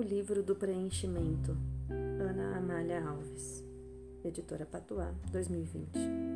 O livro do preenchimento. Ana Amália Alves. Editora Patuá, 2020.